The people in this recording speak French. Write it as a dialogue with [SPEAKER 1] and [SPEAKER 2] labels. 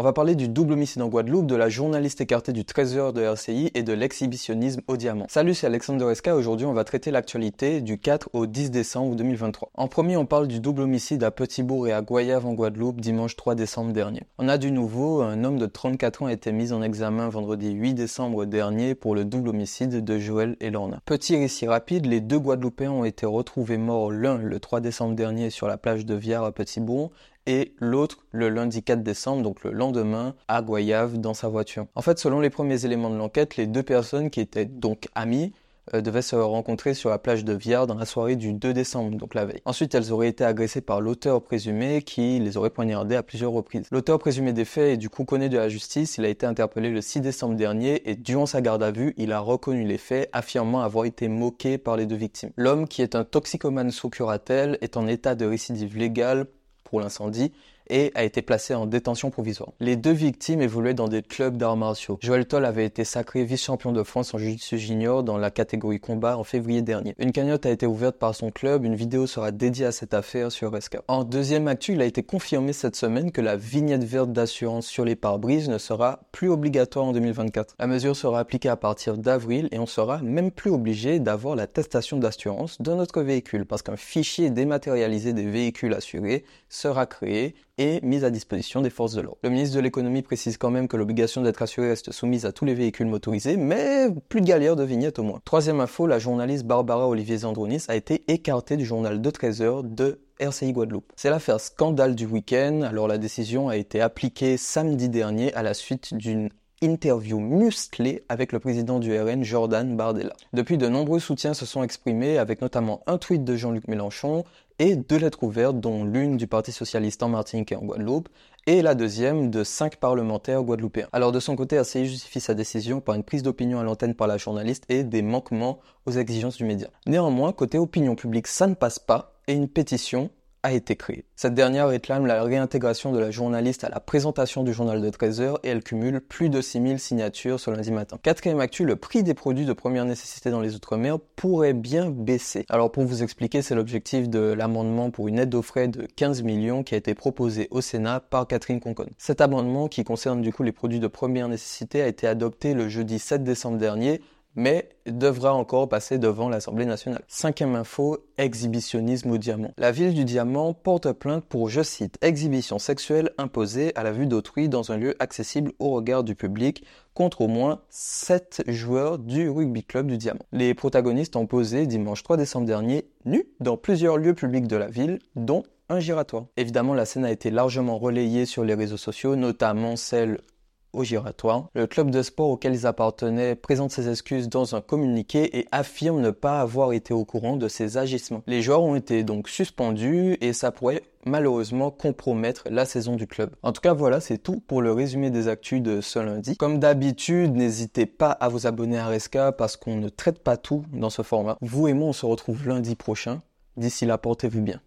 [SPEAKER 1] On va parler du double homicide en Guadeloupe, de la journaliste écartée du trésor de RCI et de l'exhibitionnisme au diamant. Salut, c'est Alexandre Esca. Aujourd'hui, on va traiter l'actualité du 4 au 10 décembre 2023. En premier, on parle du double homicide à Petit-Bourg et à Goyave en Guadeloupe dimanche 3 décembre dernier. On a du nouveau, un homme de 34 ans a été mis en examen vendredi 8 décembre dernier pour le double homicide de Joël et Lorna. Petit récit rapide, les deux Guadeloupéens ont été retrouvés morts l'un le 3 décembre dernier sur la plage de Viard à Petit-Bourg et l'autre le lundi 4 décembre, donc le lendemain, à Goyave dans sa voiture. En fait, selon les premiers éléments de l'enquête, les deux personnes qui étaient donc amies euh, devaient se rencontrer sur la plage de Viard dans la soirée du 2 décembre, donc la veille. Ensuite, elles auraient été agressées par l'auteur présumé qui les aurait poignardées à plusieurs reprises. L'auteur présumé des faits est du coup connu de la justice, il a été interpellé le 6 décembre dernier et durant sa garde à vue, il a reconnu les faits, affirmant avoir été moqué par les deux victimes. L'homme, qui est un toxicomane sous curatelle, est en état de récidive légale pour l'incendie et a été placé en détention provisoire. Les deux victimes évoluaient dans des clubs d'arts martiaux. Joël Toll avait été sacré vice-champion de France en jiu-jitsu junior dans la catégorie combat en février dernier. Une cagnotte a été ouverte par son club, une vidéo sera dédiée à cette affaire sur Resca. En deuxième actu, il a été confirmé cette semaine que la vignette verte d'assurance sur les pare-brises ne sera plus obligatoire en 2024. La mesure sera appliquée à partir d'avril et on sera même plus obligé d'avoir l'attestation d'assurance de notre véhicule parce qu'un fichier dématérialisé des véhicules assurés sera créé et mise à disposition des forces de l'ordre. Le ministre de l'économie précise quand même que l'obligation d'être assuré reste soumise à tous les véhicules motorisés, mais plus de galère de vignette au moins. Troisième info, la journaliste Barbara Olivier Zandronis a été écartée du journal de 13 heures de RCI Guadeloupe. C'est l'affaire scandale du week-end, alors la décision a été appliquée samedi dernier à la suite d'une interview musclée avec le président du RN, Jordan Bardella. Depuis, de nombreux soutiens se sont exprimés, avec notamment un tweet de Jean-Luc Mélenchon et deux lettres ouvertes, dont l'une du Parti socialiste en Martinique et en Guadeloupe, et la deuxième de cinq parlementaires guadeloupéens. Alors de son côté, RCI justifie sa décision par une prise d'opinion à l'antenne par la journaliste et des manquements aux exigences du média. Néanmoins, côté opinion publique, ça ne passe pas, et une pétition été créée. Cette dernière réclame la réintégration de la journaliste à la présentation du journal de 13 heures et elle cumule plus de 6000 signatures ce lundi matin. Quatrième actu, le prix des produits de première nécessité dans les Outre-mer pourrait bien baisser. Alors pour vous expliquer, c'est l'objectif de l'amendement pour une aide aux frais de 15 millions qui a été proposé au Sénat par Catherine Concon. Cet amendement qui concerne du coup les produits de première nécessité a été adopté le jeudi 7 décembre dernier mais devra encore passer devant l'Assemblée nationale. Cinquième info, exhibitionnisme au diamant. La ville du diamant porte plainte pour, je cite, exhibition sexuelle imposée à la vue d'autrui dans un lieu accessible au regard du public contre au moins 7 joueurs du rugby club du diamant. Les protagonistes ont posé dimanche 3 décembre dernier nus dans plusieurs lieux publics de la ville, dont un giratoire. Évidemment, la scène a été largement relayée sur les réseaux sociaux, notamment celle giratoire. Le club de sport auquel ils appartenaient présente ses excuses dans un communiqué et affirme ne pas avoir été au courant de ces agissements. Les joueurs ont été donc suspendus et ça pourrait malheureusement compromettre la saison du club. En tout cas voilà c'est tout pour le résumé des actus de ce lundi. Comme d'habitude n'hésitez pas à vous abonner à Resca parce qu'on ne traite pas tout dans ce format. Vous et moi on se retrouve lundi prochain. D'ici là portez-vous bien.